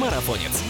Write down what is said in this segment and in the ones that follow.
Марафонец.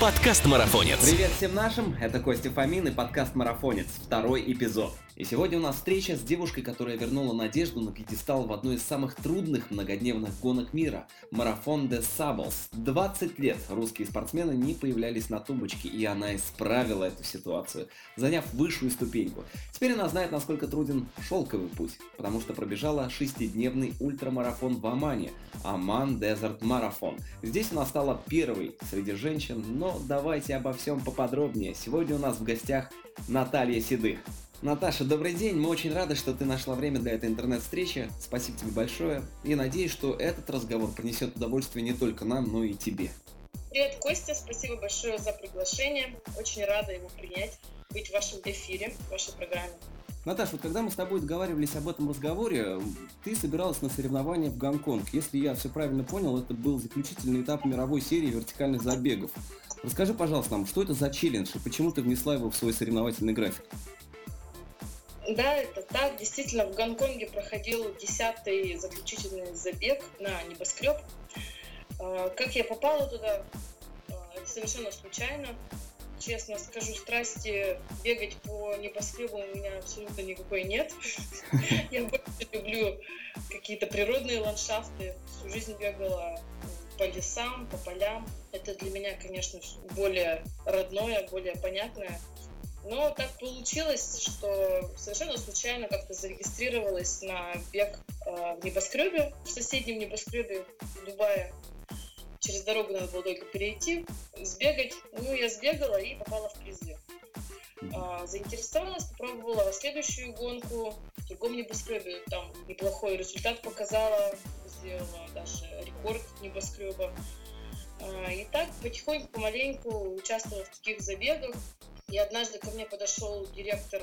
Подкаст Марафонец. Привет всем нашим, это Костя Фомин и подкаст Марафонец, второй эпизод. И сегодня у нас встреча с девушкой, которая вернула надежду на пьедестал в одной из самых трудных многодневных гонок мира – марафон де Саблс. 20 лет русские спортсмены не появлялись на тумбочке, и она исправила эту ситуацию, заняв высшую ступеньку. Теперь она знает, насколько труден шелковый путь, потому что пробежала шестидневный ультрамарафон в Омане – Аман Дезерт Марафон. Здесь она стала первой среди женщин, но давайте обо всем поподробнее. Сегодня у нас в гостях Наталья Седых. Наташа, добрый день. Мы очень рады, что ты нашла время для этой интернет-встречи. Спасибо тебе большое. И надеюсь, что этот разговор принесет удовольствие не только нам, но и тебе. Привет, Костя. Спасибо большое за приглашение. Очень рада его принять, быть в вашем эфире, в вашей программе. Наташа, вот когда мы с тобой договаривались об этом разговоре, ты собиралась на соревнования в Гонконг. Если я все правильно понял, это был заключительный этап мировой серии вертикальных забегов. Расскажи, пожалуйста, нам, что это за челлендж и почему ты внесла его в свой соревновательный график? Да, это так. Действительно, в Гонконге проходил десятый заключительный забег на небоскреб. А, как я попала туда, а, это совершенно случайно. Честно скажу, страсти бегать по небоскребу у меня абсолютно никакой нет. Я больше люблю какие-то природные ландшафты. Всю жизнь бегала по лесам, по полям. Это для меня, конечно, более родное, более понятное. Но так получилось, что совершенно случайно как-то зарегистрировалась на бег э, в небоскребе, в соседнем небоскребе Дубая. Через дорогу надо было только перейти, сбегать. Ну, я сбегала и попала в призы. А, заинтересовалась, попробовала следующую гонку в другом небоскребе. Там неплохой результат показала, сделала даже рекорд небоскреба. А, и так потихоньку, помаленьку участвовала в таких забегах. И однажды ко мне подошел директор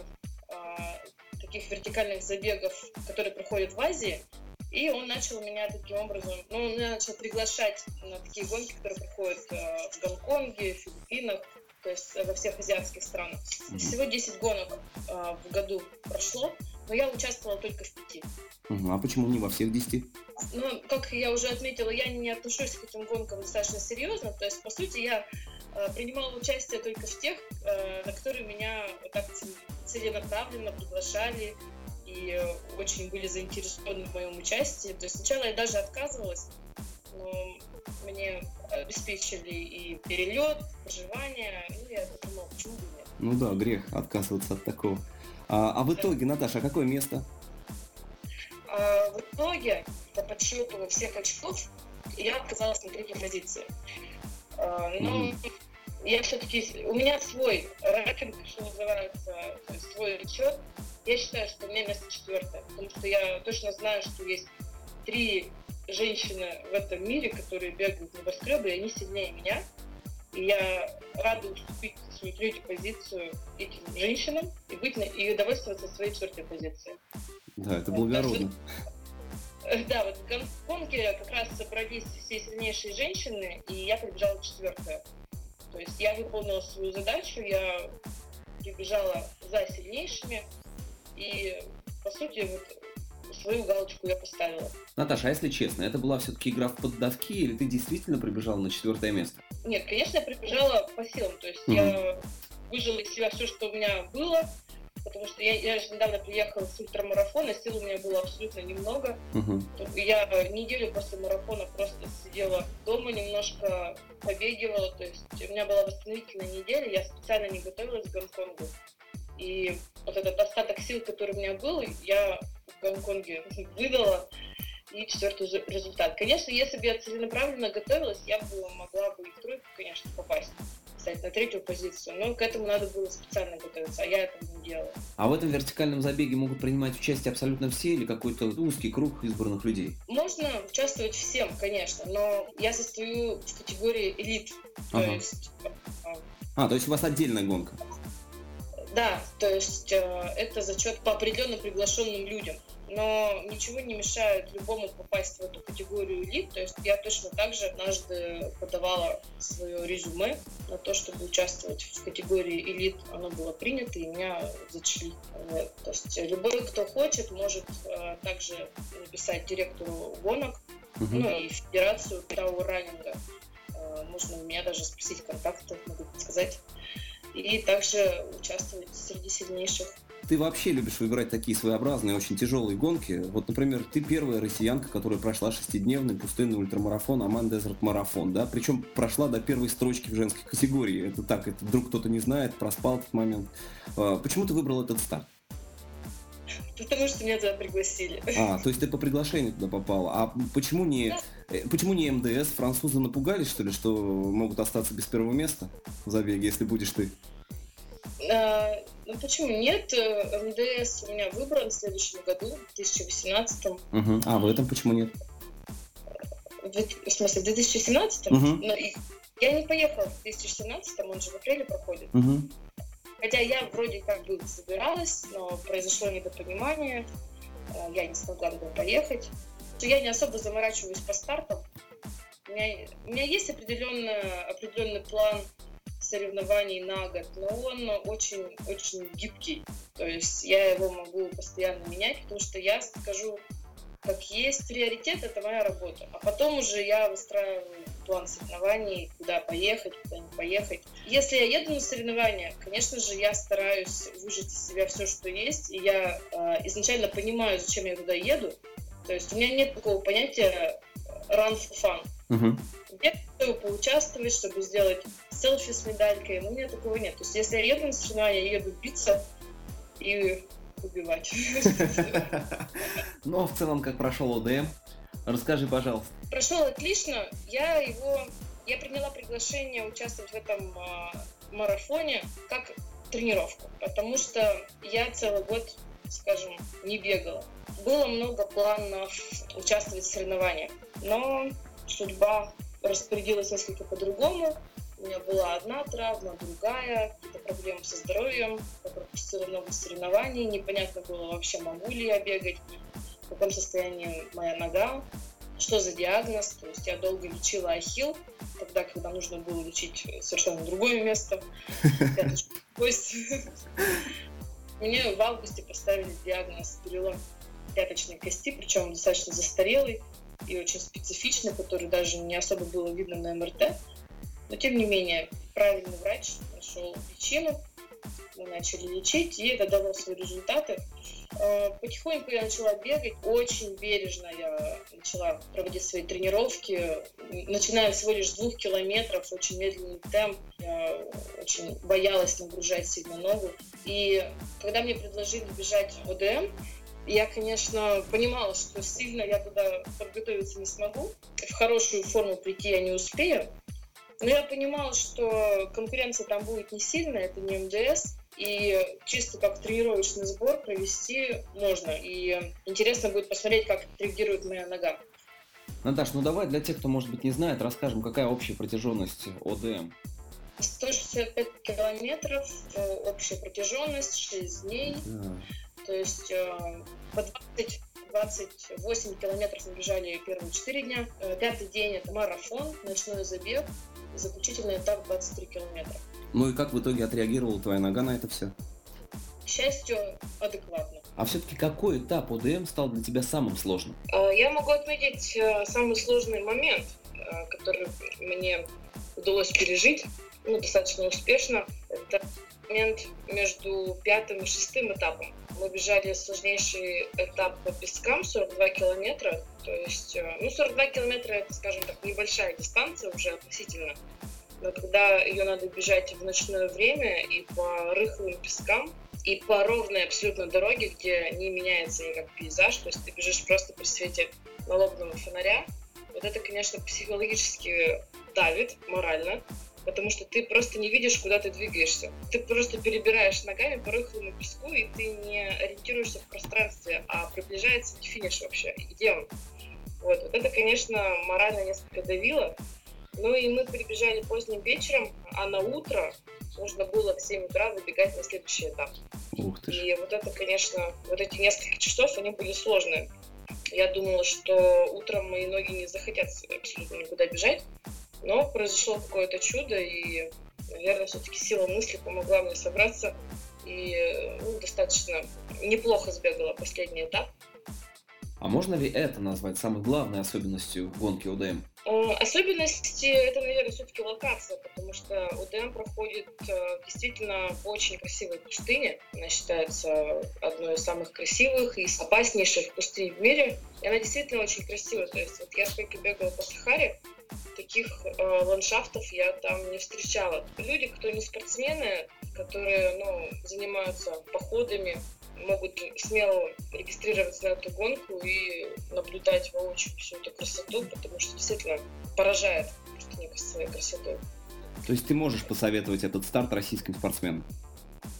а, таких вертикальных забегов, которые проходят в Азии, и он начал меня таким образом, ну, он меня начал приглашать на такие гонки, которые проходят э, в Гонконге, в Филиппинах, то есть во всех азиатских странах. Всего 10 гонок э, в году прошло, но я участвовала только в пяти. Угу, а почему не во всех 10? Ну, как я уже отметила, я не отношусь к этим гонкам достаточно серьезно, то есть, по сути, я э, принимала участие только в тех, э, на которые меня вот так целенаправленно приглашали, и очень были заинтересованы в моем участии. То есть сначала я даже отказывалась, но мне обеспечили и перелет, проживание, ну я подумала, почему бы нет. Ну да, грех отказываться от такого. А, а в итоге, Наташа, а какое место? А, в итоге, по подсчету всех очков, я оказалась на третьей позиции. А, но mm-hmm. Я все-таки, у меня свой рейтинг, что называется, свой отчет, я считаю, что у меня место четвертое, потому что я точно знаю, что есть три женщины в этом мире, которые бегают в небоскребы, и они сильнее меня. И я рада уступить свою третью позицию этим женщинам и быть на, и довольствоваться своей четвертой позицией. Да, это благородно. Да, вот в Гонконге как раз собрались все сильнейшие женщины, и я прибежала четвертая. То есть я выполнила свою задачу, я прибежала за сильнейшими, и, по сути, вот свою галочку я поставила. Наташа, а если честно, это была все-таки игра в поддавки, или ты действительно прибежала на четвертое место? Нет, конечно, я прибежала по силам, то есть угу. я выжила из себя все, что у меня было, потому что я, я же недавно приехала с ультрамарафона, сил у меня было абсолютно немного. Угу. Я неделю после марафона просто сидела дома, немножко побегивала, то есть у меня была восстановительная неделя, я специально не готовилась к Гонконгу. И вот этот остаток сил, который у меня был, я в Гонконге выдала и четвертый результат. Конечно, если бы я целенаправленно готовилась, я бы могла бы и в тройку, конечно, попасть кстати, на третью позицию, но к этому надо было специально готовиться, а я этого не делала. А в этом вертикальном забеге могут принимать участие абсолютно все или какой-то узкий круг избранных людей? Можно участвовать всем, конечно, но я состою в категории элит, то ага. есть... А, то есть у вас отдельная гонка? Да, то есть э, это зачет по определенным приглашенным людям. Но ничего не мешает любому попасть в эту категорию элит. То есть я точно так же однажды подавала свое резюме на то, чтобы участвовать в категории элит. Оно было принято, и меня зачли. Вот. То есть любой, кто хочет, может э, также написать директору гонок угу. ну и федерацию того раннинга. Э, можно у меня даже спросить контакты, могу подсказать. И также участвовать среди сильнейших. Ты вообще любишь выбирать такие своеобразные, очень тяжелые гонки. Вот, например, ты первая россиянка, которая прошла шестидневный пустынный ультрамарафон Аман Дезерт Марафон, да? Причем прошла до первой строчки в женской категории. Это так, это вдруг кто-то не знает, проспал этот момент. А, почему ты выбрал этот старт? Потому что меня туда пригласили. А, то есть ты по приглашению туда попала. А почему не, да. Э, почему не МДС? Французы напугались, что ли, что могут остаться без первого места в забеге, если будешь ты? А, ну почему нет? МДС у меня выбран в следующем году, в 2018. Угу. А в этом почему нет? В, смысле, в 2017? Угу. Но я не поехала в 2017, он же в апреле проходит. Угу. Хотя я вроде как бы собиралась, но произошло недопонимание, э, я не смогла туда поехать. Я не особо заморачиваюсь по стартам. У меня, у меня есть определенный, определенный план соревнований на год, но он очень-очень гибкий. То есть я его могу постоянно менять, потому что я скажу, как есть приоритет, это моя работа. А потом уже я выстраиваю план соревнований, куда поехать, куда не поехать. Если я еду на соревнования, конечно же, я стараюсь выжить из себя все, что есть, и я э, изначально понимаю, зачем я туда еду. То есть у меня нет такого понятия run for fun. Uh-huh. Хочу поучаствовать, чтобы сделать селфи с медалькой, но у меня такого нет. То есть если я еду на соревнования, я еду биться и убивать. Ну, а в целом, как прошел ОДМ? Расскажи, пожалуйста. Прошел отлично. Я его, я приняла приглашение участвовать в этом э, марафоне как тренировку, потому что я целый год, скажем, не бегала. Было много планов участвовать в соревнованиях, но судьба распорядилась несколько по-другому. У меня была одна травма, другая, какие-то проблемы со здоровьем, я пропустила много соревнований, непонятно было вообще, могу ли я бегать, в каком состоянии моя нога, что за диагноз. То есть я долго лечила ахилл, тогда, когда нужно было лечить совершенно другое место. Мне в августе поставили диагноз перелом пяточной кости, причем достаточно застарелый и очень специфичный, который даже не особо было видно на МРТ. Но тем не менее, правильный врач нашел причину, мы начали лечить, и это дало свои результаты. Э, потихоньку я начала бегать, очень бережно я начала проводить свои тренировки, начиная всего лишь с двух километров, очень медленный темп, я очень боялась нагружать сильно ногу. И когда мне предложили бежать ОДМ, я, конечно, понимала, что сильно я туда подготовиться не смогу, в хорошую форму прийти я не успею, но я понимала, что конкуренция там будет не сильная, это не МДС, и чисто как тренировочный сбор провести можно. И интересно будет посмотреть, как реагирует моя нога. Наташ, ну давай для тех, кто, может быть, не знает, расскажем, какая общая протяженность ОДМ. 165 километров, э, общая протяженность, 6 дней. Да. То есть э, по 20 28 километров мы бежали первые 4 дня. Э, пятый день это марафон, ночной забег, заключительный этап 23 километра. Ну и как в итоге отреагировала твоя нога на это все? К счастью, адекватно. А все-таки какой этап ОДМ стал для тебя самым сложным? А, я могу отметить э, самый сложный момент, э, который мне удалось пережить ну, достаточно успешно. Это момент между пятым и шестым этапом. Мы бежали сложнейший этап по пескам, 42 километра. То есть, э, ну, 42 километра это, скажем так, небольшая дистанция уже относительно но когда ее надо бежать в ночное время и по рыхлым пескам, и по ровной абсолютно дороге, где не меняется никак пейзаж, то есть ты бежишь просто при свете налобного фонаря, вот это, конечно, психологически давит морально, потому что ты просто не видишь, куда ты двигаешься. Ты просто перебираешь ногами по рыхлому песку, и ты не ориентируешься в пространстве, а приближается к финишу вообще. И где он? Вот, вот это, конечно, морально несколько давило, ну и мы прибежали поздним вечером, а на утро нужно было в 7 утра выбегать на следующий этап. Ух ты. И вот это, конечно, вот эти несколько часов, они были сложные. Я думала, что утром мои ноги не захотят абсолютно никуда бежать, но произошло какое-то чудо, и, наверное, все-таки сила мысли помогла мне собраться, и ну, достаточно неплохо сбегала последний этап. А можно ли это назвать самой главной особенностью гонки ОДМ? Э, особенности это, наверное, все-таки локация, потому что ОДМ проходит э, действительно по очень красивой пустыне. Она считается одной из самых красивых и опаснейших пустынь в мире. И она действительно очень красивая. То есть вот я сколько бегала по Сахаре, таких э, ландшафтов я там не встречала. Люди, кто не спортсмены, которые ну, занимаются походами, могут смело регистрироваться на эту гонку и наблюдать воочию всю эту красоту, потому что действительно поражает пустыня своей красотой. То есть ты можешь посоветовать этот старт российским спортсменам?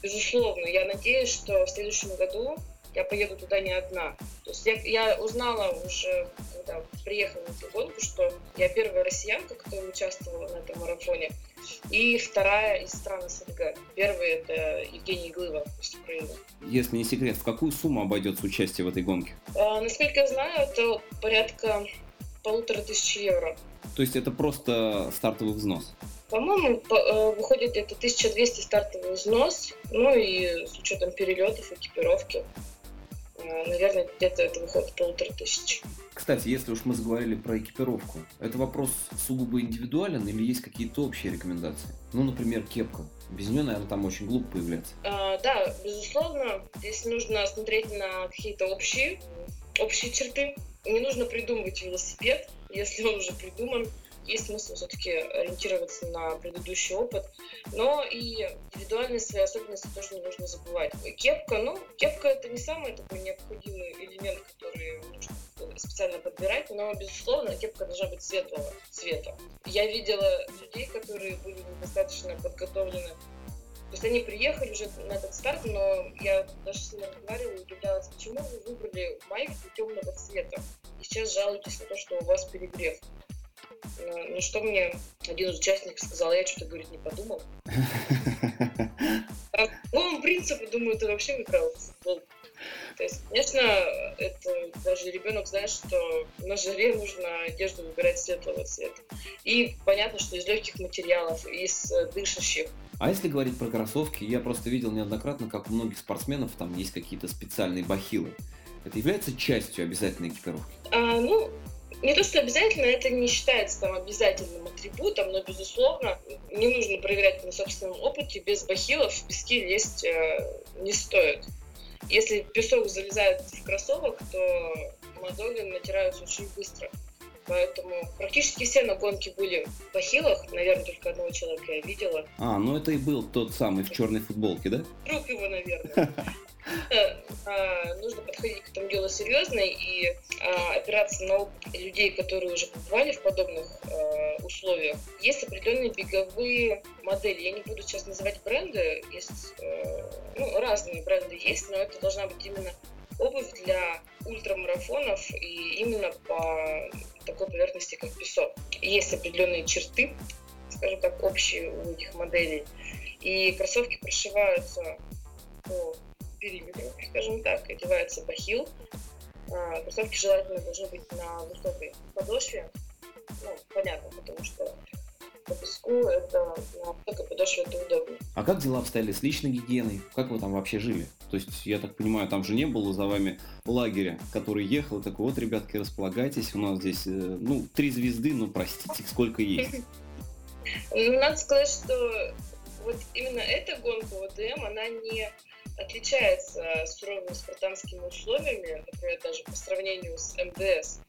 Безусловно. Я надеюсь, что в следующем году я поеду туда не одна. То есть я, я узнала уже, когда приехала на эту гонку, что я первая россиянка, которая участвовала на этом марафоне, и вторая из стран СНГ. Первый это Евгений Глыва из Украины. Если не секрет, в какую сумму обойдется участие в этой гонке? А, насколько я знаю, это порядка полутора тысяч евро. То есть это просто стартовый взнос? По-моему, э, выходит где-то 1200 стартовый взнос, ну и с учетом перелетов, экипировки. Наверное, где-то это выходит полутора тысяч. Кстати, если уж мы заговорили про экипировку, это вопрос сугубо индивидуален или есть какие-то общие рекомендации? Ну, например, кепка. Без нее, наверное, там очень глупо появляться. А, да, безусловно. Здесь нужно смотреть на какие-то общие, общие черты. Не нужно придумывать велосипед, если он уже придуман есть смысл все-таки ориентироваться на предыдущий опыт, но и индивидуальные свои особенности тоже не нужно забывать. Кепка, ну, кепка это не самый такой необходимый элемент, который нужно специально подбирать, но, безусловно, кепка должна быть светлого цвета. Я видела людей, которые были недостаточно подготовлены то есть они приехали уже на этот старт, но я даже с ними разговаривала и удивлялась, почему вы выбрали майку темного цвета. И сейчас жалуетесь на то, что у вас перегрев. Ну, что мне один из участников сказал, я что-то, говорит, не подумал. По новому принципу, думаю, ты вообще выиграл футбол. То есть, конечно, это даже ребенок знает, что на жаре нужно одежду выбирать светлого цвета. И понятно, что из легких материалов, из дышащих. А если говорить про кроссовки, я просто видел неоднократно, как у многих спортсменов там есть какие-то специальные бахилы. Это является частью обязательной экипировки? А, ну, не то, что обязательно, это не считается там обязательным атрибутом, но, безусловно, не нужно проверять на собственном опыте. Без бахилов в пески лезть э, не стоит. Если песок залезает в кроссовок, то мозоли натираются очень быстро. Поэтому практически все на гонке были в бахилах. Наверное, только одного человека я видела. А, ну это и был тот самый в черной футболке, да? Друг его, наверное. А, нужно подходить к этому делу серьезно и а, опираться на опыт людей, которые уже побывали в подобных а, условиях. Есть определенные беговые модели. Я не буду сейчас называть бренды. Есть ну, разные бренды есть, но это должна быть именно обувь для ультрамарафонов и именно по такой поверхности, как песок. Есть определенные черты, скажем так, общие у этих моделей. И кроссовки прошиваются по периметру, скажем так, одевается бахил. А, кроссовки желательно должны быть на высокой подошве. Ну, понятно, потому что по песку это на высокой подошве это удобно. А как дела обстояли с личной гигиеной? Как вы там вообще жили? То есть, я так понимаю, там же не было за вами лагеря, который ехал, такой, вот, ребятки, располагайтесь, у нас здесь, э, ну, три звезды, ну, простите, сколько есть. Ну, надо сказать, что вот именно эта гонка ОДМ, она не отличается суровыми спартанскими условиями, например, даже по сравнению с МДС.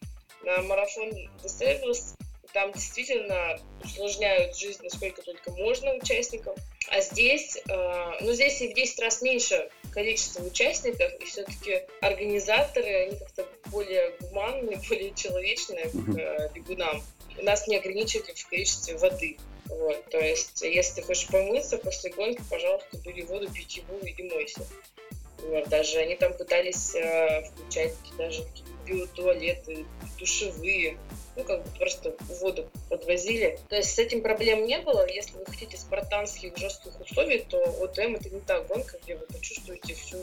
На марафон Десервис там действительно усложняют жизнь насколько только можно участникам. А здесь, э, ну здесь и в 10 раз меньше количество участников, и все-таки организаторы, они как-то более гуманные, более человечные к э, бегунам. Нас не ограничивают в количестве воды. Вот, то есть, если ты хочешь помыться после гонки, пожалуйста, бери воду питьевую и мойся. Вот, даже они там пытались э, включать даже биотуалеты, душевые, ну, как бы просто воду подвозили. То есть с этим проблем не было. Если вы хотите спартанских жестких условий, то ОТМ это не та гонка, где вы почувствуете всю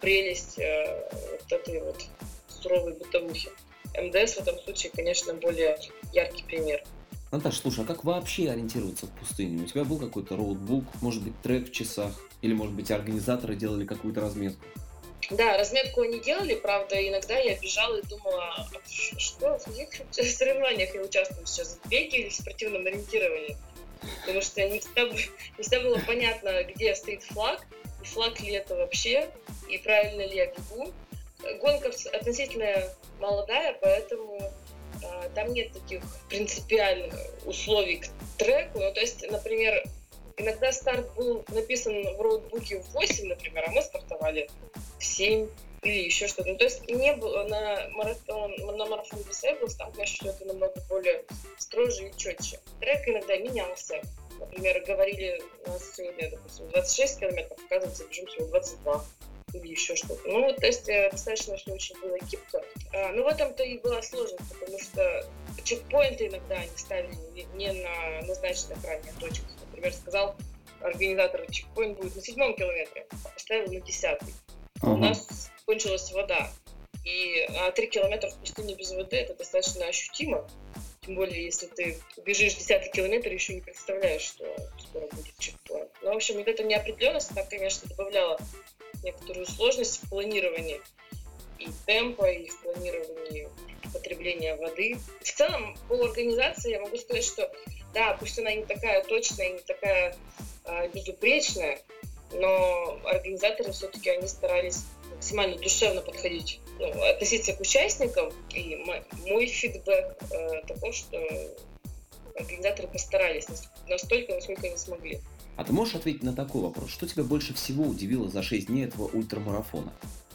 прелесть э, вот этой вот суровой бытовухи. МДС в этом случае, конечно, более яркий пример. Наташа, слушай, а как вообще ориентироваться в пустыне? У тебя был какой-то роутбук, может быть, трек в часах? Или, может быть, организаторы делали какую-то разметку? Да, разметку они делали, правда, иногда я бежала и думала, «А что, в каких соревнованиях я участвую сейчас, в беге или в спортивном ориентировании? Потому что не всегда, не всегда было понятно, где стоит флаг, и флаг ли это вообще, и правильно ли я бегу. Гонка относительно молодая, поэтому там нет таких принципиальных условий к треку. Ну, то есть, например, иногда старт был написан в роутбуке в 8, например, а мы стартовали в 7 или еще что-то. Ну, то есть не было на марафон, на марафон Disables, там, конечно, это намного более строже и четче. Трек иногда менялся. Например, говорили у нас сегодня, допустим, 26 километров, оказывается, бежим всего 22 или еще что-то. Ну, вот, то есть э, достаточно, что очень было гибко. А, ну, в этом-то и была сложность, потому что чекпоинты иногда они ставили не на назначенных ранее точках. Например, сказал организатор чекпоинт будет на седьмом километре, а поставил на десятый. Uh-huh. У нас кончилась вода. И а 3 километра в пустыне без воды это достаточно ощутимо. Тем более, если ты бежишь десятый километр, еще не представляешь, что скоро будет чекпоинт. Ну, в общем, вот эта неопределенность, так, конечно, добавляла некоторую сложность в планировании и темпа, и в планировании потребления воды. В целом, по организации я могу сказать, что да, пусть она не такая точная, не такая э, безупречная, но организаторы все-таки они старались максимально душевно подходить, ну, относиться к участникам. И мой, фидбэк э, такой, что организаторы постарались настолько, насколько они смогли. А ты можешь ответить на такой вопрос? Что тебя больше всего удивило за 6 дней этого ультрамарафона?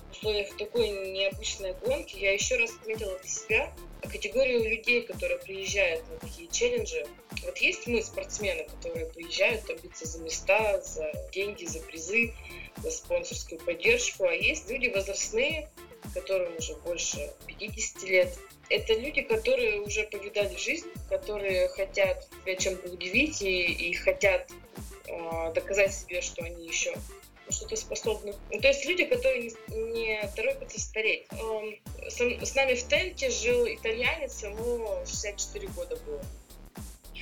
В условиях такой необычной гонки я еще раз отметила для себя категорию людей, которые приезжают на такие челленджи. Вот есть мы, спортсмены, которые приезжают там биться за места, за деньги, за призы, за спонсорскую поддержку, а есть люди возрастные, которым уже больше 50 лет. Это люди, которые уже повидали жизнь, которые хотят себя чем-то удивить и, и хотят доказать себе, что они еще что-то способны. Ну, то есть люди, которые не, не торопятся стареть. Эм, с, с нами в тенте жил итальянец, ему 64 года было.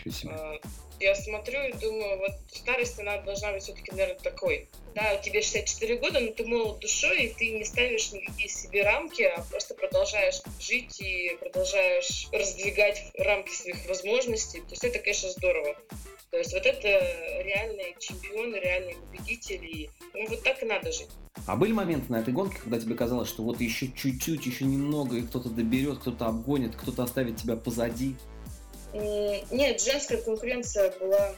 Себе. Э, я смотрю и думаю, вот старость, она должна быть все-таки, наверное, такой. Да, тебе 64 года, но ты молод душой, и ты не ставишь никакие себе рамки, а просто продолжаешь жить и продолжаешь раздвигать рамки своих возможностей. То есть это, конечно, здорово. То есть вот это реальные чемпионы, реальные победители. Ну вот так и надо жить. А были моменты на этой гонке, когда тебе казалось, что вот еще чуть-чуть, еще немного, и кто-то доберет, кто-то обгонит, кто-то оставит тебя позади? Нет, женская конкуренция была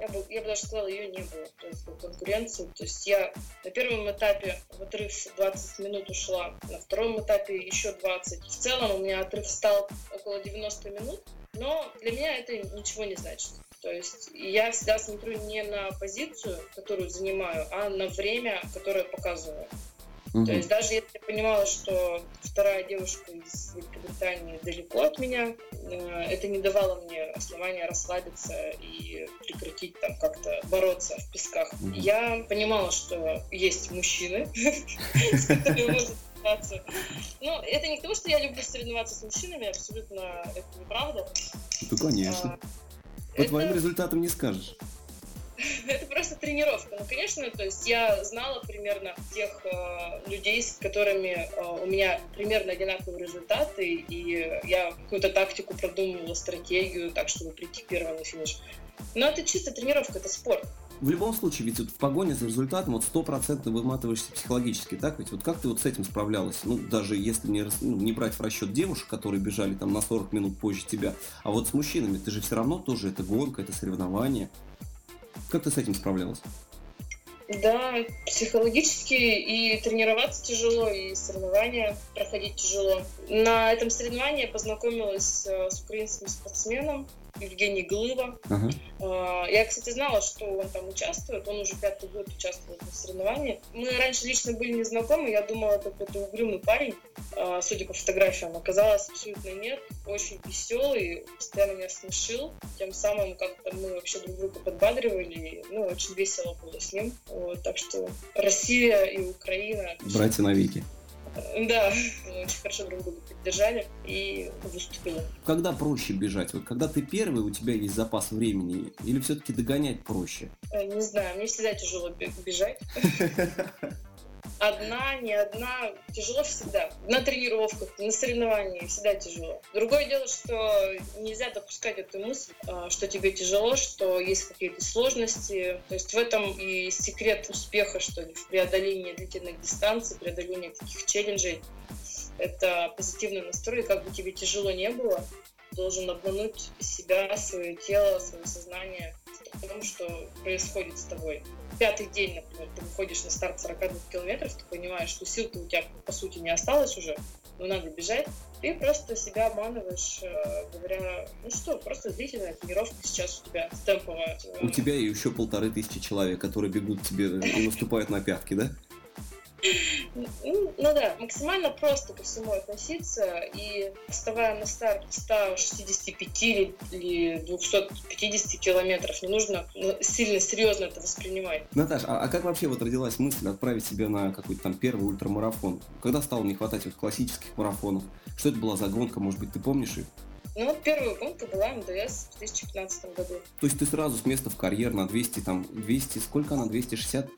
я бы, я бы даже сказала, ее не было, есть конкуренции. То есть я на первом этапе в отрыв 20 минут ушла, на втором этапе еще 20. В целом у меня отрыв стал около 90 минут, но для меня это ничего не значит. То есть я всегда смотрю не на позицию, которую занимаю, а на время, которое показываю. Угу. То есть даже если я понимала, что вторая девушка из Великобритании далеко от меня, э, это не давало мне основания расслабиться и прекратить там как-то бороться в песках. Угу. Я понимала, что есть мужчины, с которыми можно соревноваться. Но это не то, что я люблю соревноваться с мужчинами, абсолютно это неправда. Ну, конечно. А, по твоим результатам не скажешь. Это просто тренировка. Ну, конечно, то есть я знала примерно тех э, людей, с которыми э, у меня примерно одинаковые результаты, и я какую-то тактику продумывала, стратегию, так, чтобы прийти первым на финиш. Но это чисто тренировка, это спорт в любом случае, ведь вот в погоне за результатом вот стопроцентно выматываешься психологически, так ведь? Вот как ты вот с этим справлялась? Ну, даже если не, ну, не брать в расчет девушек, которые бежали там на 40 минут позже тебя, а вот с мужчинами, ты же все равно тоже, это гонка, это соревнование. Как ты с этим справлялась? Да, психологически и тренироваться тяжело, и соревнования проходить тяжело. На этом соревновании я познакомилась э, с украинским спортсменом, Евгений Глыва. Uh-huh. Я, кстати, знала, что он там участвует. Он уже пятый год участвует в соревновании. Мы раньше лично были не знакомы. Я думала, это какой-то угрюмый парень, а, судя по фотографиям. Оказалось, абсолютно нет. Очень веселый, постоянно меня смешил. Тем самым как-то мы вообще друг друга подбадривали. Ну, очень весело было с ним. Вот, так что Россия и Украина... Братья навеки. Да, очень хорошо друг друга поддержали и выступили. Когда проще бежать? Вот когда ты первый, у тебя есть запас времени, или все-таки догонять проще? Э, не знаю, мне всегда тяжело бежать. одна, не одна, тяжело всегда. На тренировках, на соревнованиях всегда тяжело. Другое дело, что нельзя допускать эту мысль, а, что тебе тяжело, что есть какие-то сложности. То есть в этом и секрет успеха, что ли, в преодолении длительных дистанций, преодолении таких челленджей. Это позитивный настрой, как бы тебе тяжело не было, должен обмануть себя, свое тело, свое сознание в том, что происходит с тобой пятый день, например, ты выходишь на старт 42 километров, ты понимаешь, что сил-то у тебя, по сути, не осталось уже, но надо бежать, ты просто себя обманываешь, э, говоря, ну что, просто длительная тренировка сейчас у тебя темповая. У тебя еще полторы тысячи человек, которые бегут тебе и наступают на пятки, да? Ну, да, максимально просто ко всему относиться и вставая на старт 165 или 250 километров, не нужно ну, сильно серьезно это воспринимать. Наташа, а, а как вообще вот родилась мысль отправить себя на какой-то там первый ультрамарафон? Когда стало не хватать вот классических марафонов? Что это была за гонка, может быть, ты помнишь их? Ну, вот первая гонка была МДС в 2015 году. То есть ты сразу с места в карьер на 200, там, 200, сколько она, 260?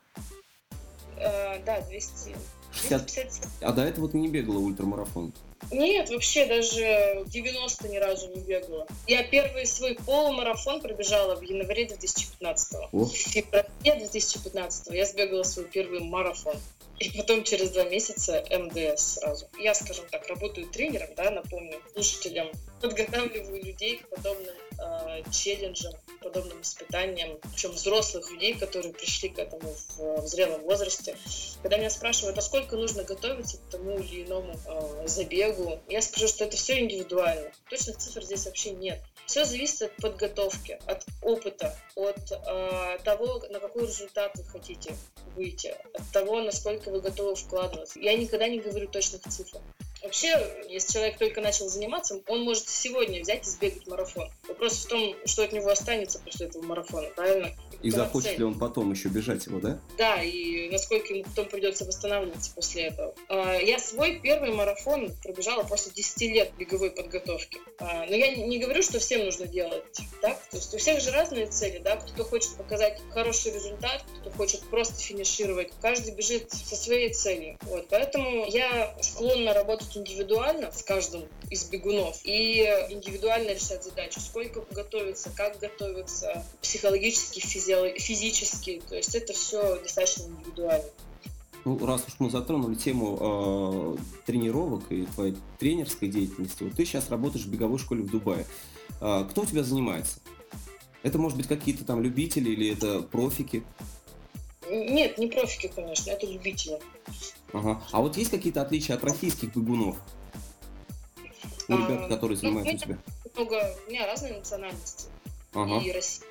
Э, да, 200. 60... А до этого ты не бегала ультрамарафон? Нет, вообще даже 90 ни разу не бегала. Я первый свой полумарафон пробежала в январе 2015 -го. В феврале 2015 я сбегала свой первый марафон. И потом через два месяца МДС сразу. Я, скажем так, работаю тренером, да, напомню, слушателям. Подготавливаю людей к подобным э, челленджам, подобным испытаниям, причем взрослых людей, которые пришли к этому в, в зрелом возрасте. Когда меня спрашивают, а сколько нужно готовиться к тому или иному э, забегу, я скажу, что это все индивидуально. Точных цифр здесь вообще нет. Все зависит от подготовки, от опыта, от э, того, на какой результат вы хотите выйти, от того, насколько вы готовы вкладываться. Я никогда не говорю точных цифр. Вообще, если человек только начал заниматься, он может сегодня взять и сбегать марафон. Вопрос в том, что от него останется после этого марафона, правильно? И захочет цель. ли он потом еще бежать его, да? Да, и насколько ему потом придется восстанавливаться после этого. А, я свой первый марафон пробежала после 10 лет беговой подготовки. А, но я не говорю, что всем нужно делать так. То есть у всех же разные цели, да? Кто-то хочет показать хороший результат, кто-то хочет просто финишировать. Каждый бежит со своей целью. Вот, поэтому я склонна работать индивидуально с каждым из бегунов и индивидуально решать задачу. Сколько готовиться, как готовиться, психологически, физически физически. То есть это все достаточно индивидуально. Ну, раз уж мы затронули тему э, тренировок и твоей тренерской деятельности, вот ты сейчас работаешь в беговой школе в Дубае. Э, кто у тебя занимается? Это может быть какие-то там любители или это профики? Нет, не профики, конечно, это любители. Ага. А вот есть какие-то отличия от российских бегунов? У ребят, которые ну, занимаются у тебя? Много, у меня разные национальности. Ага. И Россия,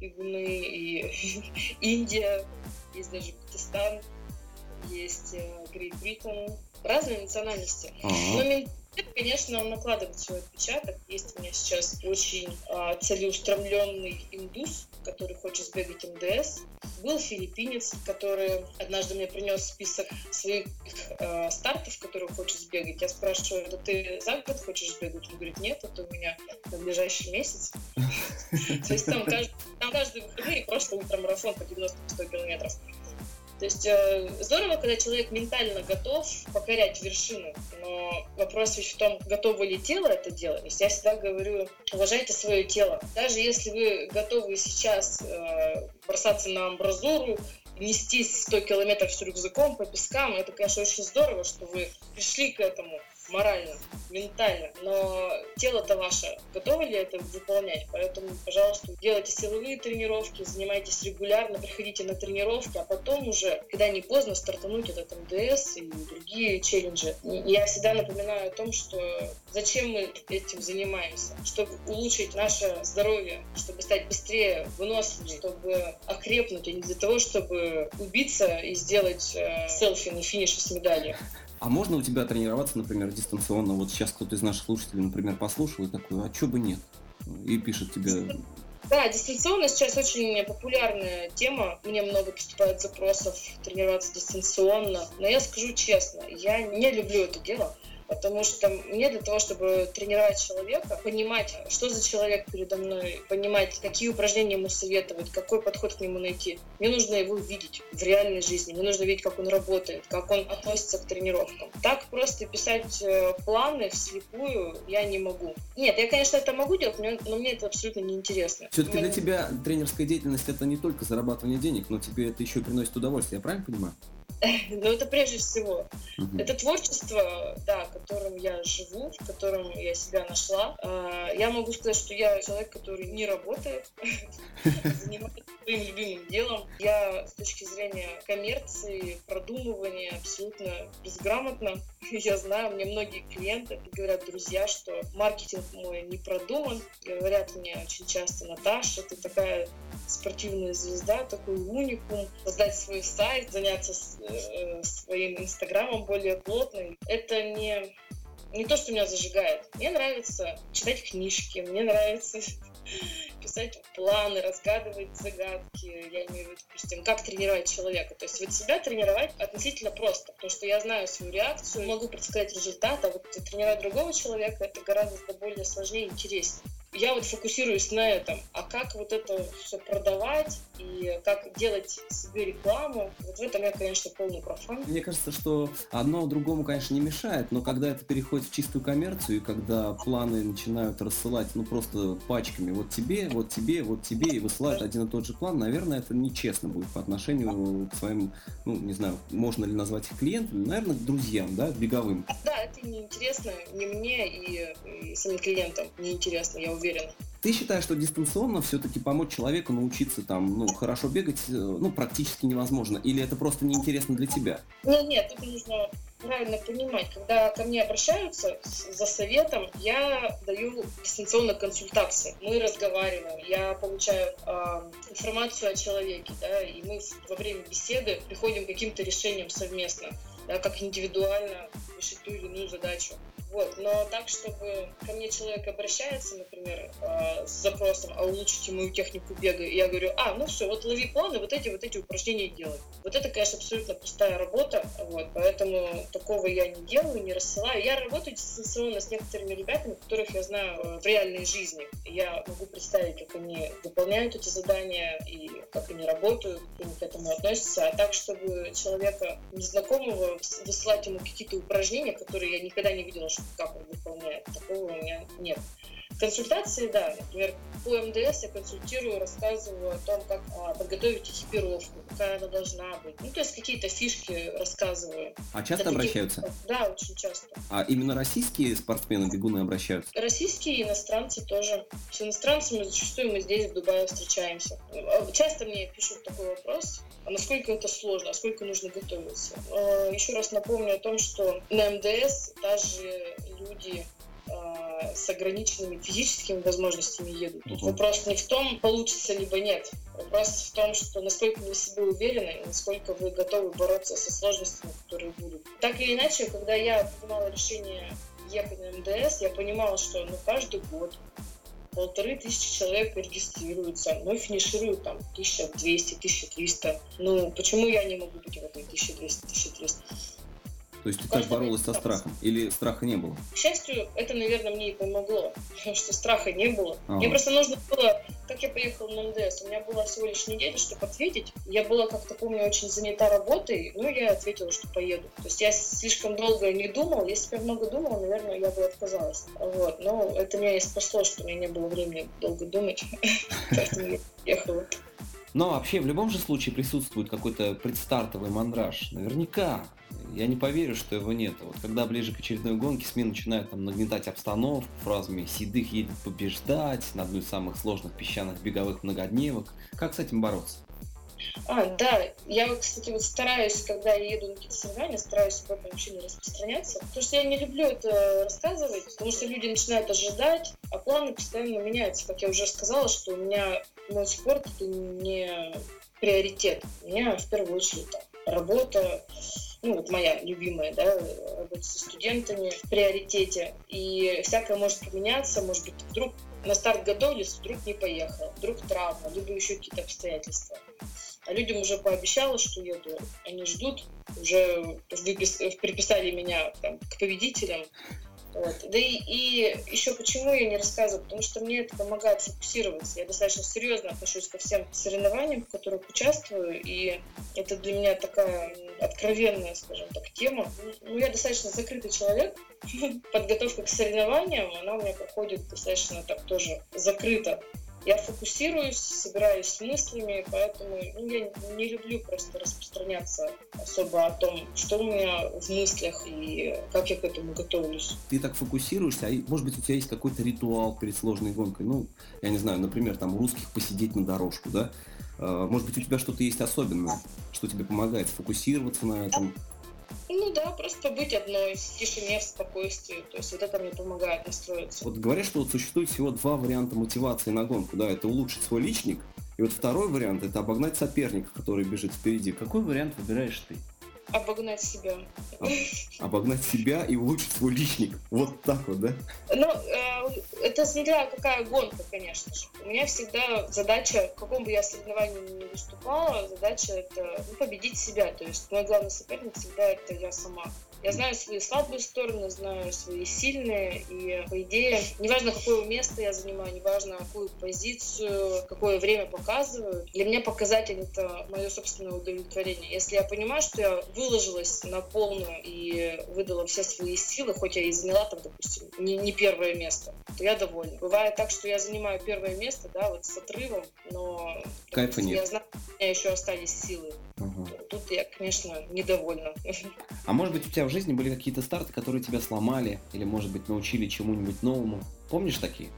бегуны, и Индия, есть даже Пакистан, есть Грейт э, Бриттон, разные национальности. Ага. Но менталитет, конечно, он накладывает свой отпечаток. Есть у меня сейчас очень а, целеустремленный индус, который хочет сбегать МДС. Был филиппинец, который однажды мне принес список своих э, стартов, которые хочет сбегать. Я спрашиваю, это ты за год хочешь сбегать? Он говорит, нет, это у меня на ближайший месяц. То есть там каждый выходные просто ультрамарафон по 90-100 километров. То есть э, здорово, когда человек ментально готов покорять вершины, но вопрос ведь в том, готово ли тело это делать. Я всегда говорю, уважайте свое тело. Даже если вы готовы сейчас э, бросаться на амбразуру, нестись 100 километров с рюкзаком по пескам, это, конечно, очень здорово, что вы пришли к этому морально, ментально, но тело-то ваше готово ли это выполнять? Поэтому, пожалуйста, делайте силовые тренировки, занимайтесь регулярно, приходите на тренировки, а потом уже, когда не поздно, стартануть этот МДС и другие челленджи. Я всегда напоминаю о том, что зачем мы этим занимаемся, чтобы улучшить наше здоровье, чтобы стать быстрее, выносливее, чтобы окрепнуть, а не для того, чтобы убиться и сделать э, селфи на финише с медалью. А можно у тебя тренироваться, например, дистанционно? Вот сейчас кто-то из наших слушателей, например, послушал и такой, а чё бы нет? И пишет тебе... Да, дистанционно сейчас очень популярная тема. Мне много поступает запросов тренироваться дистанционно. Но я скажу честно, я не люблю это дело Потому что мне для того, чтобы тренировать человека, понимать, что за человек передо мной, понимать, какие упражнения ему советовать, какой подход к нему найти, мне нужно его видеть в реальной жизни, мне нужно видеть, как он работает, как он относится к тренировкам. Так просто писать э, планы вслепую я не могу. Нет, я, конечно, это могу делать, но мне это абсолютно неинтересно. Все-таки для тебя тренерская деятельность это не только зарабатывание денег, но тебе это еще приносит удовольствие, я правильно понимаю? Ну, это прежде всего. Угу. Это творчество, да, которым я живу, в котором я себя нашла. А, я могу сказать, что я человек, который не работает, занимается своим любимым делом. Я с точки зрения коммерции, продумывания абсолютно безграмотна. Я знаю, мне многие клиенты говорят, друзья, что маркетинг мой не продуман. Говорят мне очень часто, Наташа, ты такая спортивная звезда, такой уникум, создать свой сайт, заняться своим инстаграмом более плотным. Это не не то, что меня зажигает. Мне нравится читать книжки, мне нравится писать планы, разгадывать загадки, я имею в виду, допустим, как тренировать человека. То есть вот себя тренировать относительно просто, потому что я знаю свою реакцию, могу предсказать результат, а вот тренировать другого человека это гораздо более сложнее и интереснее я вот фокусируюсь на этом. А как вот это все продавать и как делать себе рекламу, вот в этом я, конечно, полный профан. Мне кажется, что одно другому, конечно, не мешает, но когда это переходит в чистую коммерцию, и когда планы начинают рассылать, ну, просто пачками, вот тебе, вот тебе, вот тебе, и высылают один и тот же план, наверное, это нечестно будет по отношению к своим, ну, не знаю, можно ли назвать их клиентами, наверное, к друзьям, да, беговым. Да, это неинтересно ни мне и, и самим клиентам неинтересно, я уверена уверен. Ты считаешь, что дистанционно все-таки помочь человеку научиться там, ну, хорошо бегать, э, ну, практически невозможно? Или это просто неинтересно для тебя? Ну, нет, тут нужно правильно понимать. Когда ко мне обращаются за советом, я даю дистанционные консультации. Мы разговариваем, я получаю э, информацию о человеке, да, и мы во время беседы приходим к каким-то решениям совместно, да, как индивидуально решить ту или иную задачу. Вот, но так, чтобы ко мне человек обращается, например, э, с запросом, а улучшите мою технику бега, и я говорю, а, ну все, вот лови планы, вот эти вот эти упражнения делай. Вот это, конечно, абсолютно пустая работа, вот, поэтому такого я не делаю, не рассылаю. Я работаю дистанционно с некоторыми ребятами, которых я знаю э, в реальной жизни. Я могу представить, как они выполняют эти задания и как они работают, как они к этому относятся. А так, чтобы человека незнакомого высылать ему какие-то упражнения, которые я никогда не видела, как он выполняет. Такого у меня нет. Консультации, да, например, по МДС я консультирую, рассказываю о том, как а, подготовить экипировку, какая она должна быть. Ну, то есть какие-то фишки рассказываю. А часто Это обращаются? Да, очень часто. А именно российские спортсмены, бегуны обращаются? Российские и иностранцы тоже. С иностранцами зачастую мы здесь, в Дубае, встречаемся. Часто мне пишут такой вопрос, а насколько это сложно, а сколько нужно готовиться. А, еще раз напомню о том, что на МДС даже люди а, с ограниченными физическими возможностями едут. Тут вопрос не в том, получится либо нет. Вопрос в том, что насколько вы в себе уверены и насколько вы готовы бороться со сложностями, которые будут. Так или иначе, когда я принимала решение ехать на МДС, я понимала, что ну, каждый год полторы тысячи человек регистрируются, но финишируют там 1200, 1300. Ну, почему я не могу быть в этой 1200, 1300? То есть ты так боролась со страхом? Или страха не было? К счастью, это, наверное, мне и помогло, потому что страха не было. Ага. Мне просто нужно было, как я поехала на МДС, у меня была всего лишь неделя, чтобы ответить. Я была, как-то помню, очень занята работой, ну, я ответила, что поеду. То есть я слишком долго не думала. Если бы я много думала, наверное, я бы отказалась. Вот. Но это меня и спасло, что у меня не было времени долго думать. Поэтому я ехала. Но вообще в любом же случае присутствует какой-то предстартовый мандраж. Наверняка я не поверю, что его нет. Вот когда ближе к очередной гонке СМИ начинают там нагнетать обстановку фразами «Седых едет побеждать» на одну из самых сложных песчаных беговых многодневок. Как с этим бороться? А, да, я, кстати, вот стараюсь, когда я еду на какие-то соревнования, стараюсь об этом вообще не распространяться, потому что я не люблю это рассказывать, потому что люди начинают ожидать, а планы постоянно меняются. Как я уже сказала, что у меня мой спорт это не приоритет. У меня в первую очередь там, работа, ну вот моя любимая, да, работа со студентами в приоритете. И всякое может поменяться, может быть, вдруг на старт готовились, вдруг не поехал, вдруг травма, либо еще какие-то обстоятельства. А людям уже пообещала, что еду. Они ждут, уже выпис... приписали меня там, к победителям. Вот. Да и, и еще почему я не рассказываю, потому что мне это помогает фокусироваться. Я достаточно серьезно отношусь ко всем соревнованиям, в которых участвую, и это для меня такая откровенная, скажем так, тема. Ну, я достаточно закрытый человек. Подготовка к соревнованиям, она у меня проходит достаточно так тоже закрыто я фокусируюсь, собираюсь с мыслями, поэтому ну, я не люблю просто распространяться особо о том, что у меня в мыслях и как я к этому готовлюсь. Ты так фокусируешься, а может быть у тебя есть какой-то ритуал перед сложной гонкой? Ну, я не знаю, например, там русских посидеть на дорожку, да? А, может быть, у тебя что-то есть особенное, что тебе помогает сфокусироваться на этом? Ну да, просто быть одной, в тишине, в спокойствии. То есть вот это мне помогает настроиться. Вот говорят, что вот существует всего два варианта мотивации на гонку. Да, это улучшить свой личник, и вот второй вариант это обогнать соперника, который бежит впереди. Какой вариант выбираешь ты? Обогнать себя. Обогнать себя и улучшить свой личник. Вот так вот, да? Ну, э, это смотря какая гонка, конечно же. У меня всегда задача, в каком бы я соревновании не выступала, задача это ну, победить себя. То есть мой главный соперник всегда это я сама. Я знаю свои слабые стороны, знаю свои сильные, и по идее, неважно, какое место я занимаю, неважно, какую позицию, какое время показываю, для меня показатель это мое собственное удовлетворение. Если я понимаю, что я выложилась на полную и выдала все свои силы, хоть я и заняла там, допустим, не, не первое место, то я довольна. Бывает так, что я занимаю первое место, да, вот с отрывом, но Кайфа нет. я знаю, у меня еще остались силы. Угу. Тут я, конечно, недовольна. А может быть, у тебя в жизни были какие-то старты, которые тебя сломали, или, может быть, научили чему-нибудь новому? Помнишь такие?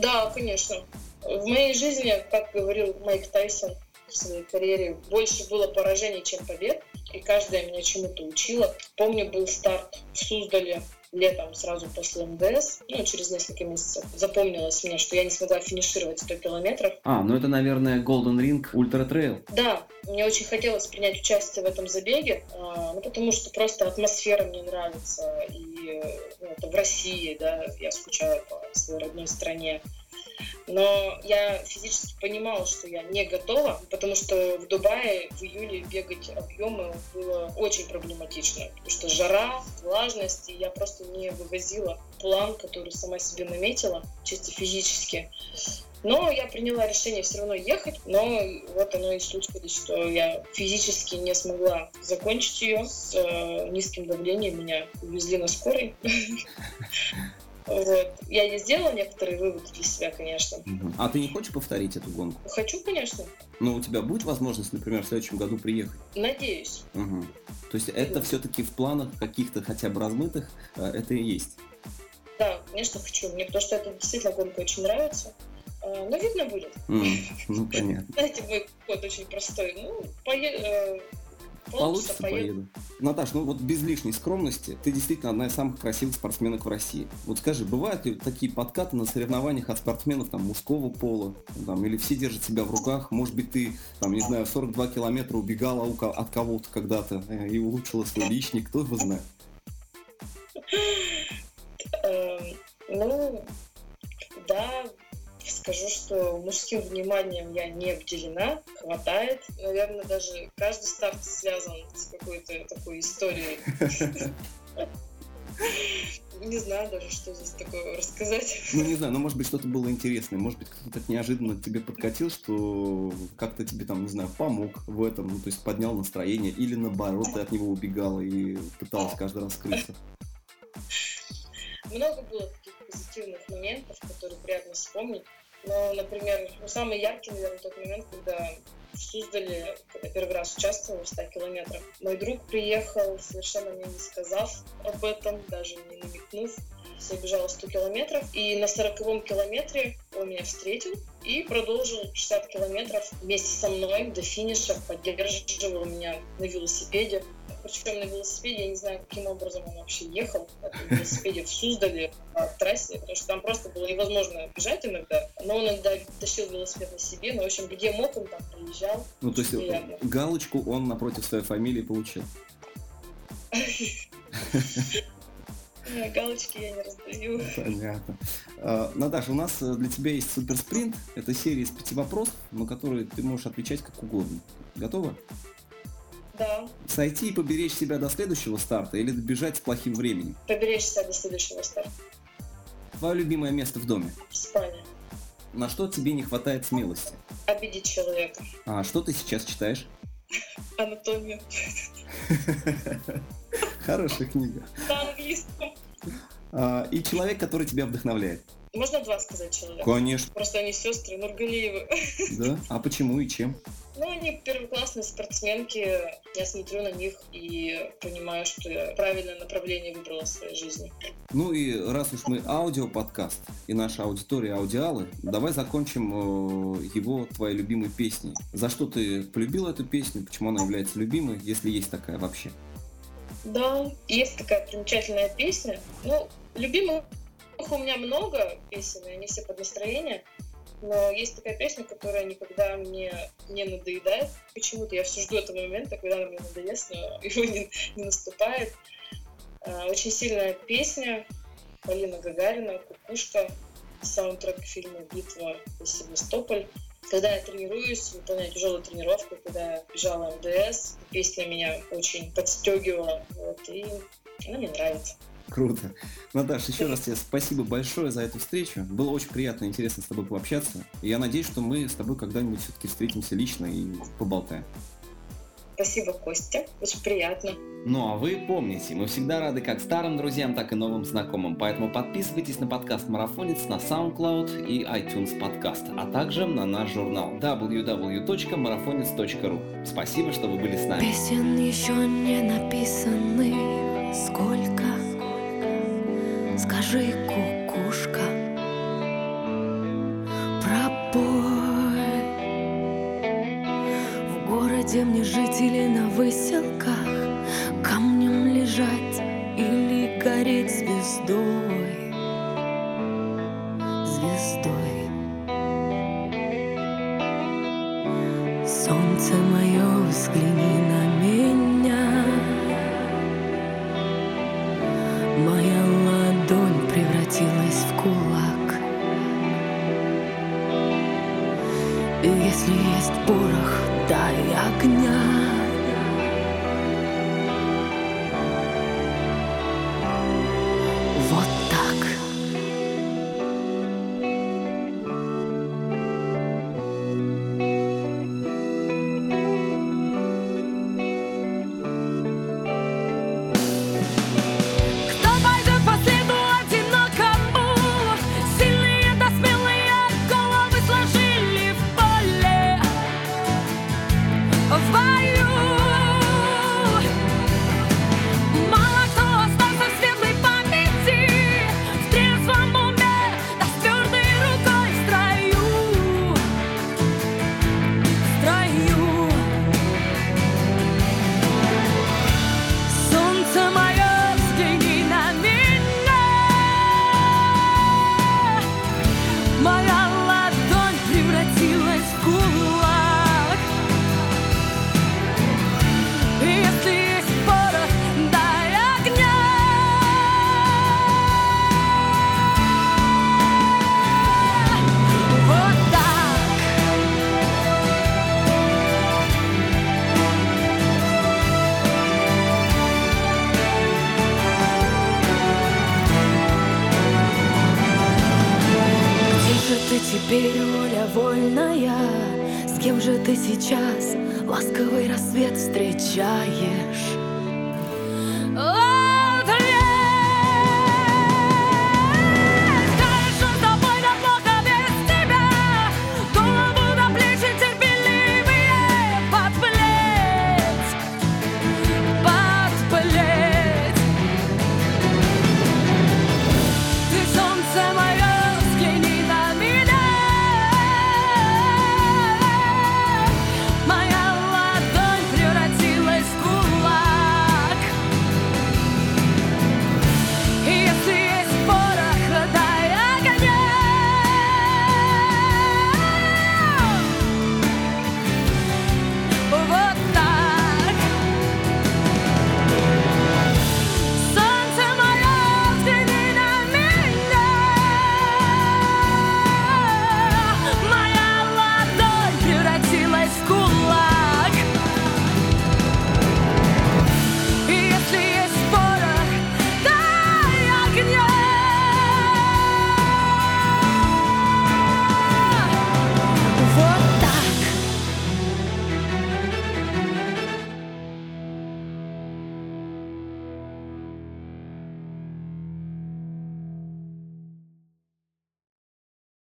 Да, конечно. В моей жизни, как говорил Майк Тайсон в своей карьере, больше было поражений, чем побед, и каждая меня чему-то учила. Помню, был старт в Суздале летом сразу после МДС, ну, через несколько месяцев, запомнилось мне, что я не смогла финишировать 100 километров. А, ну это, наверное, Golden Ring Ultra Trail. Да, мне очень хотелось принять участие в этом забеге, а, ну, потому что просто атмосфера мне нравится, и ну, это в России, да, я скучаю по своей родной стране. Но я физически понимала, что я не готова, потому что в Дубае в июле бегать объемы было очень проблематично, потому что жара, влажность, и я просто не вывозила план, который сама себе наметила, чисто физически. Но я приняла решение все равно ехать, но вот оно и случилось, что я физически не смогла закончить ее с э, низким давлением, меня увезли на скорой. Вот. Я не сделала некоторые выводы для себя, конечно. А ты не хочешь повторить эту гонку? Хочу, конечно. Но у тебя будет возможность, например, в следующем году приехать? Надеюсь. Угу. То есть это все-таки в планах каких-то хотя бы размытых, э, это и есть? Да, конечно, хочу. Мне потому что это действительно гонка очень нравится. А, но видно будет. Mm, ну, понятно. Знаете, мой код очень простой. Ну, пое... Получится, поеду. поеду. Наташ, ну вот без лишней скромности, ты действительно одна из самых красивых спортсменок в России. Вот скажи, бывают ли такие подкаты на соревнованиях от спортсменов там мужского пола, там, или все держат себя в руках, может быть ты, там, не знаю, 42 километра убегала от кого-то когда-то э, и улучшила свой личник, кто его знает? Эм, ну, да, Скажу, что мужским вниманием я не обделена, хватает. Наверное, даже каждый старт связан с какой-то такой историей. Не знаю даже, что здесь такое рассказать. Ну, не знаю, но может быть что-то было интересное. Может быть, кто-то так неожиданно тебе подкатил, что как-то тебе там, не знаю, помог в этом, ну, то есть поднял настроение, или наоборот, ты от него убегала и пыталась каждый раз скрыться. Много было таких позитивных моментов, которые приятно вспомнить. Но, например, ну, самый яркий, наверное, тот момент, когда в Суздале, когда первый раз участвовала в 100 километрах, мой друг приехал, совершенно мне не сказав об этом, даже не намекнув. Я бежала 100 километров, и на 40 километре он меня встретил и продолжил 60 километров вместе со мной до финиша, поддерживал меня на велосипеде. Причем на велосипеде, я не знаю, каким образом он вообще ехал на велосипеде в Суздале по трассе, потому что там просто было невозможно бежать иногда, но он иногда тащил велосипед на себе, но, в общем, где мог, он там приезжал. Ну, то есть Приятно. галочку он напротив своей фамилии получил. Галочки я не раздаю. Понятно. А, Наташа, у нас э, для тебя есть суперспринт. Это серия из пяти вопросов, на которые ты можешь отвечать как угодно. Готова? Да, Сойти и поберечь себя до следующего старта или добежать с плохим временем? поберечь себя до следующего старта. Твое любимое место в доме? В спальне. На что тебе не хватает смелости? Обидеть человека. А что ты сейчас читаешь? Анатомию. Хорошая книга. На английском. А, И человек, который тебя вдохновляет? Можно два сказать человека? Конечно. Просто они сестры Нургалиевы. Да? А почему и чем? Ну, они первоклассные спортсменки. Я смотрю на них и понимаю, что я правильное направление выбрала в своей жизни. Ну и раз уж мы аудиоподкаст и наша аудитория аудиалы, давай закончим э, его твоей любимой песней. За что ты полюбила эту песню, почему она является любимой, если есть такая вообще? Да, есть такая примечательная песня. Ну, любимых у меня много песен, и они все под настроение. Но есть такая песня, которая никогда мне не надоедает. Почему-то я все жду этого момента, когда она мне надоест, но его не, не наступает. А, Очень сильная песня Полина Гагарина «Кукушка», саундтрек к фильму «Битва за Севастополь». Когда я тренируюсь, выполняю тяжелую тренировку, когда я бежала МДС, песня меня очень подстегивала, вот, и она мне нравится. Круто. Наташа, еще раз тебе спасибо большое за эту встречу. Было очень приятно и интересно с тобой пообщаться. И я надеюсь, что мы с тобой когда-нибудь все-таки встретимся лично и поболтаем. Спасибо, Костя, очень приятно. Ну а вы помните, мы всегда рады как старым друзьям, так и новым знакомым, поэтому подписывайтесь на подкаст Марафонец на SoundCloud и iTunes подкаст, а также на наш журнал www.marafonец.ru. Спасибо, что вы были с нами. Песен еще не написанных сколько Скажи, кукушка, пробой. В городе мне жить или на выселках